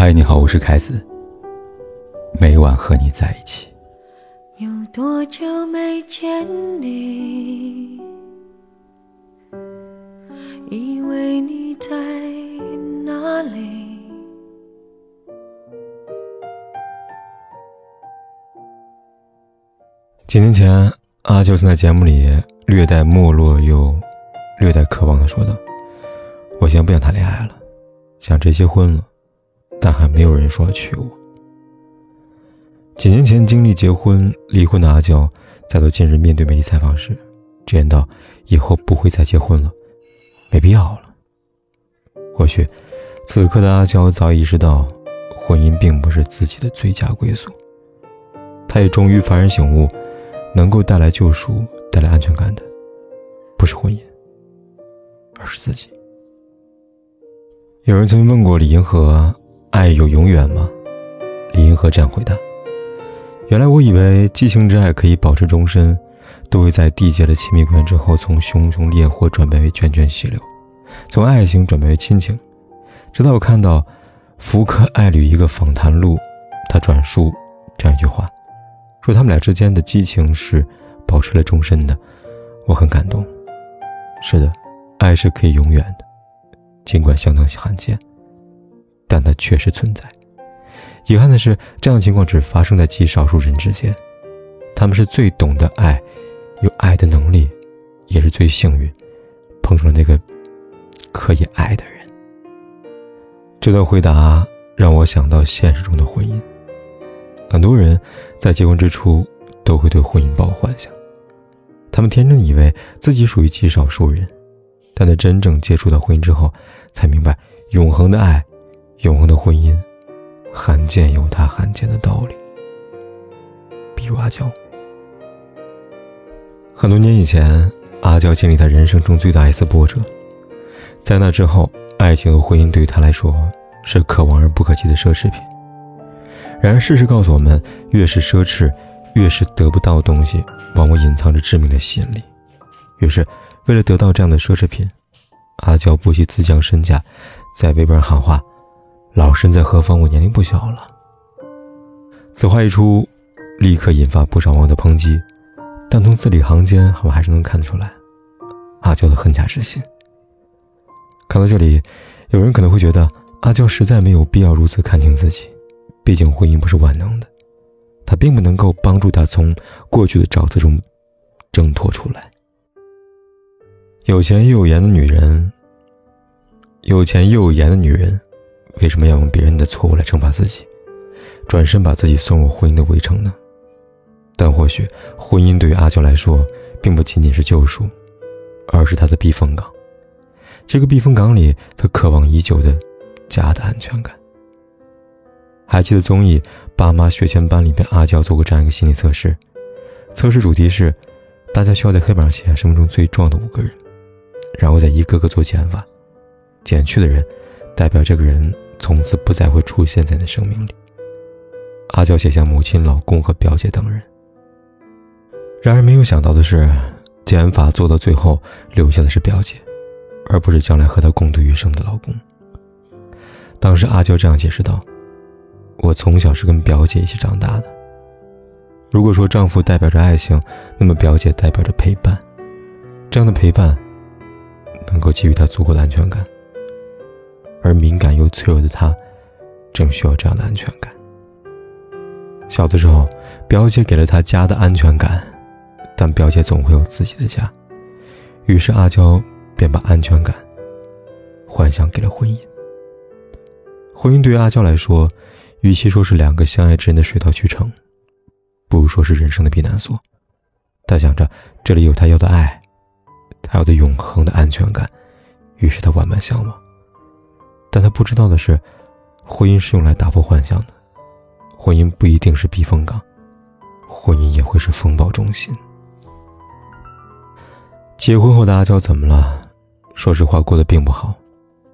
嗨，你好，我是凯子。每晚和你在一起。有多久没见你？以为你在哪里？几年前，阿秋曾在节目里略带没落又略带渴望的说道：“我现在不想谈恋爱了，想直接结婚了，但还没有人说要娶我。”几年前经历结婚、离婚的阿娇，在到近日面对媒体采访时，直言道：“以后不会再结婚了，没必要了。”或许，此刻的阿娇早已意识到，婚姻并不是自己的最佳归宿。她也终于幡然醒悟。能够带来救赎、带来安全感的，不是婚姻，而是自己。有人曾经问过李银河：“爱有永远吗？”李银河这样回答：“原来我以为激情之爱可以保持终身，都会在缔结了亲密关系之后，从熊熊烈火转变为涓涓细流，从爱情转变为亲情。直到我看到福克爱侣一个访谈录，他转述这样一句话。”说他们俩之间的激情是保持了终身的，我很感动。是的，爱是可以永远的，尽管相当罕见，但它确实存在。遗憾的是，这样的情况只发生在极少数人之间。他们是最懂得爱，有爱的能力，也是最幸运，碰上了那个可以爱的人。这段回答让我想到现实中的婚姻。很多人在结婚之初都会对婚姻抱幻想，他们天真以为自己属于极少数人，但在真正接触到婚姻之后，才明白永恒的爱、永恒的婚姻，罕见有它罕见的道理。比如阿娇，很多年以前，阿娇经历她人生中最大一次波折，在那之后，爱情和婚姻对于她来说是可望而不可及的奢侈品。然而，事实告诉我们，越是奢侈，越是得不到东西，往往隐藏着致命的吸引力。于是，为了得到这样的奢侈品，阿娇不惜自降身价，在微博上喊话：“老身在何方？我年龄不小了。”此话一出，立刻引发不少网友的抨击。但从字里行间，我还是能看得出来，阿娇的恨嫁之心。看到这里，有人可能会觉得，阿娇实在没有必要如此看清自己。毕竟婚姻不是万能的，它并不能够帮助她从过去的沼泽中挣脱出来。有钱又有颜的女人，有钱又有颜的女人，为什么要用别人的错误来惩罚自己，转身把自己送入婚姻的围城呢？但或许婚姻对于阿娇来说，并不仅仅是救赎，而是她的避风港。这个避风港里，她渴望已久的家的安全感。还记得综艺《爸妈学前班》里边，阿娇做过这样一个心理测试，测试主题是，大家需要在黑板上写下生命中最重要的五个人，然后再一个个做减法，减去的人，代表这个人从此不再会出现在你的生命里。阿娇写下母亲、老公和表姐等人。然而没有想到的是，减法做到最后留下的是表姐，而不是将来和她共度余生的老公。当时阿娇这样解释道。我从小是跟表姐一起长大的。如果说丈夫代表着爱情，那么表姐代表着陪伴。这样的陪伴，能够给予她足够的安全感。而敏感又脆弱的她，正需要这样的安全感。小的时候，表姐给了她家的安全感，但表姐总会有自己的家。于是阿娇便把安全感幻想给了婚姻。婚姻对于阿娇来说，与其说是两个相爱之人的水到渠成，不如说是人生的避难所。他想着这里有他要的爱，他要的永恒的安全感，于是他万般向往。但他不知道的是，婚姻是用来打破幻想的，婚姻不一定是避风港，婚姻也会是风暴中心。结婚后的阿娇怎么了？说实话，过得并不好，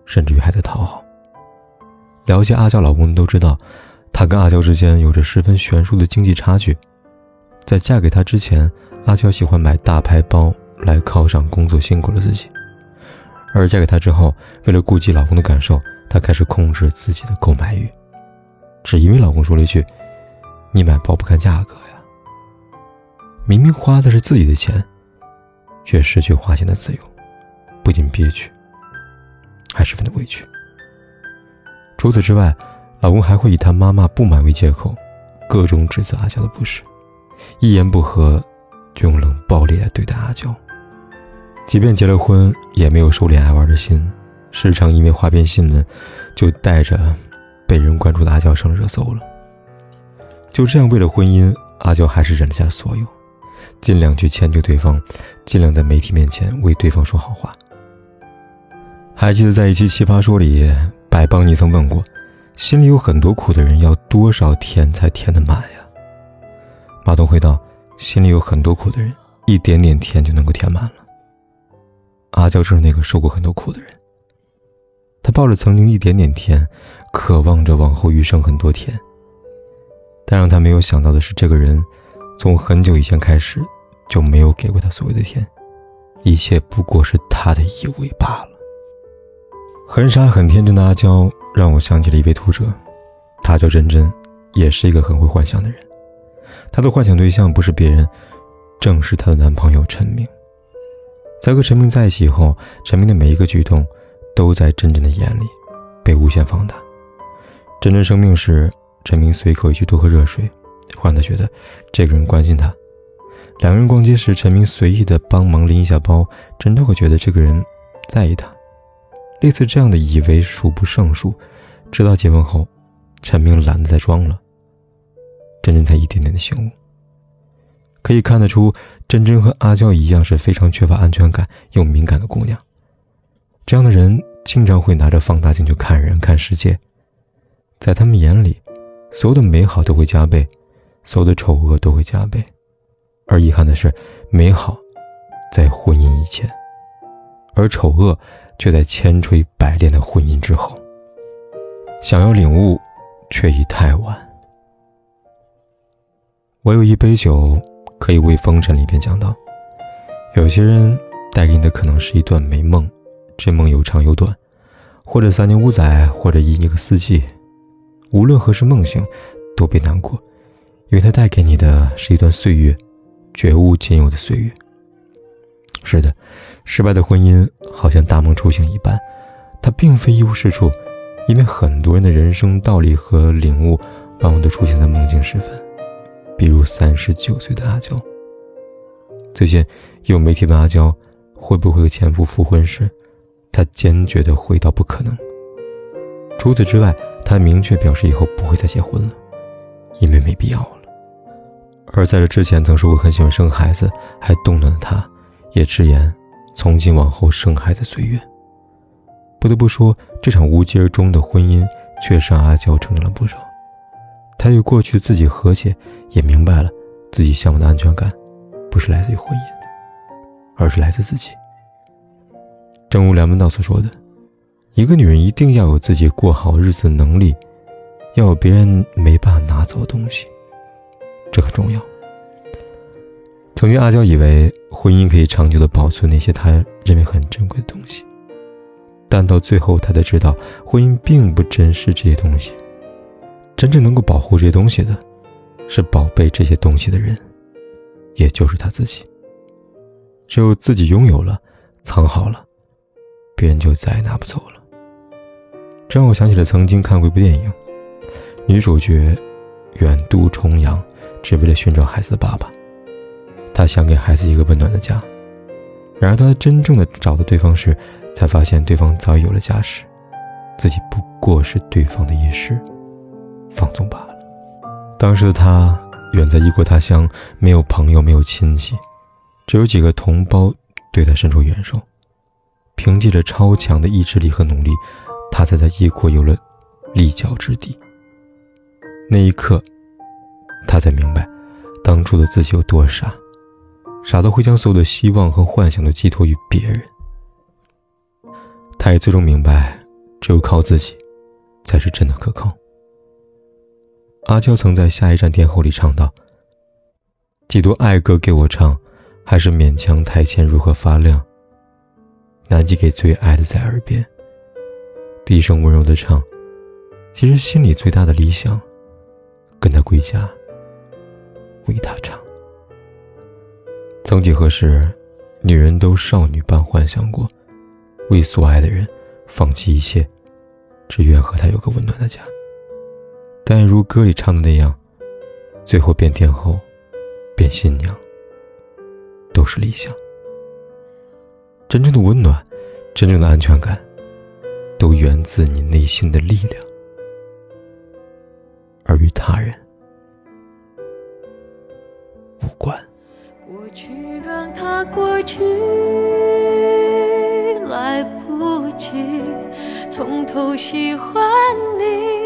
甚至于还在讨好。了解阿娇老公的都知道，她跟阿娇之间有着十分悬殊的经济差距。在嫁给他之前，阿娇喜欢买大牌包来犒赏工作辛苦的自己；而嫁给他之后，为了顾及老公的感受，她开始控制自己的购买欲。只因为老公说了一句：“你买包不看价格呀。”明明花的是自己的钱，却失去花钱的自由，不仅憋屈，还十分的委屈。除此之外，老公还会以他妈妈不买为借口，各种指责阿娇的不是，一言不合就用冷暴力来对待阿娇。即便结了婚，也没有收敛爱玩的心，时常因为花边新闻，就带着被人关注的阿娇上热搜了。就这样，为了婚姻，阿娇还是忍了下所有，尽量去迁就对方，尽量在媒体面前为对方说好话。还记得在一期《奇葩说》里，百邦尼曾问过：“心里有很多苦的人，要多少甜才甜得满呀？”马东回道：“心里有很多苦的人，一点点甜就能够填满了。”阿娇就是那个受过很多苦的人。她抱着曾经一点点甜，渴望着往后余生很多甜。但让她没有想到的是，这个人从很久以前开始就没有给过她所谓的甜，一切不过是他的以为罢了。很傻很天真的阿娇让我想起了一位读者，他叫真真，也是一个很会幻想的人。她的幻想对象不是别人，正是她的男朋友陈明。在和陈明在一起后，陈明的每一个举动，都在真真的眼里被无限放大。真真生病时，陈明随口一句多喝热水，会让他觉得这个人关心他。两个人逛街时，陈明随意的帮忙拎一下包，真真会觉得这个人在意他。类似这样的以为数不胜数，直到结婚后，陈明懒得再装了，真真才一点点的醒悟。可以看得出，真真和阿娇一样是非常缺乏安全感又敏感的姑娘。这样的人经常会拿着放大镜去看人、看世界，在他们眼里，所有的美好都会加倍，所有的丑恶都会加倍。而遗憾的是，美好在婚姻以前，而丑恶却在千锤百炼的婚姻之后。想要领悟，却已太晚。我有一杯酒。可以为风尘里边讲到，有些人带给你的可能是一段美梦，这梦有长有短，或者三年五载，或者一个四季。无论何时梦醒，都别难过，因为它带给你的是一段岁月，绝无仅有的岁月。是的，失败的婚姻好像大梦初醒一般，它并非一无是处，因为很多人的人生道理和领悟，往往都出现在梦境时分。比如三十九岁的阿娇。最近有媒体问阿娇会不会和前夫复婚时，她坚决的回答不可能。除此之外，她明确表示以后不会再结婚了，因为没必要了。而在这之前曾说过很喜欢生孩子还动了的她，也直言从今往后生孩子随缘。不得不说，这场无疾而终的婚姻确实让阿娇成长了不少。他与过去自己和解，也明白了自己向往的安全感，不是来自于婚姻，而是来自自己。正如梁文道所说的：“一个女人一定要有自己过好日子的能力，要有别人没办法拿走的东西，这很重要。”曾经，阿娇以为婚姻可以长久的保存那些她认为很珍贵的东西，但到最后，她才知道，婚姻并不珍视这些东西。真正能够保护这些东西的，是宝贝这些东西的人，也就是他自己。只有自己拥有了，藏好了，别人就再也拿不走了。这让我想起了曾经看过一部电影，女主角远渡重洋，只为了寻找孩子的爸爸。她想给孩子一个温暖的家。然而，当她真正的找到对方时，才发现对方早已有了家室，自己不过是对方的一时。放纵罢了。当时的他远在异国他乡，没有朋友，没有亲戚，只有几个同胞对他伸出援手。凭借着超强的意志力和努力，他才在异国有了立脚之地。那一刻，他才明白，当初的自己有多傻，傻到会将所有的希望和幻想都寄托于别人。他也最终明白，只有靠自己，才是真的可靠。阿娇曾在《下一站天后》里唱道：“几多爱歌给我唱，还是勉强台前如何发亮。难及给最爱的在耳边，低声温柔的唱。其实心里最大的理想，跟他归家，为他唱。曾几何时，女人都少女般幻想过，为所爱的人放弃一切，只愿和他有个温暖的家。但如歌里唱的那样，最后变天后，变新娘，都是理想。真正的温暖，真正的安全感，都源自你内心的力量，而与他人无关。过去让它过去，来不及从头喜欢你。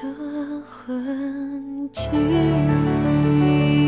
的痕迹。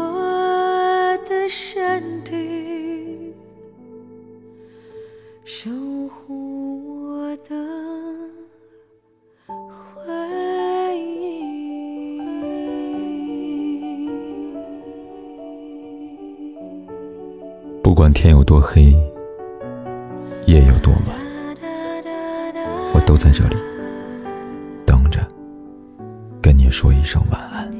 我的身体，守护我的回忆。不管天有多黑，夜有多晚，我都在这里等着，跟你说一声晚安。